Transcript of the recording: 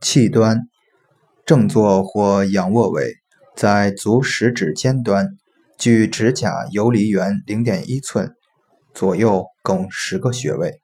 气端，正坐或仰卧位，在足食指尖端，距指甲游离缘零点一寸，左右共十个穴位。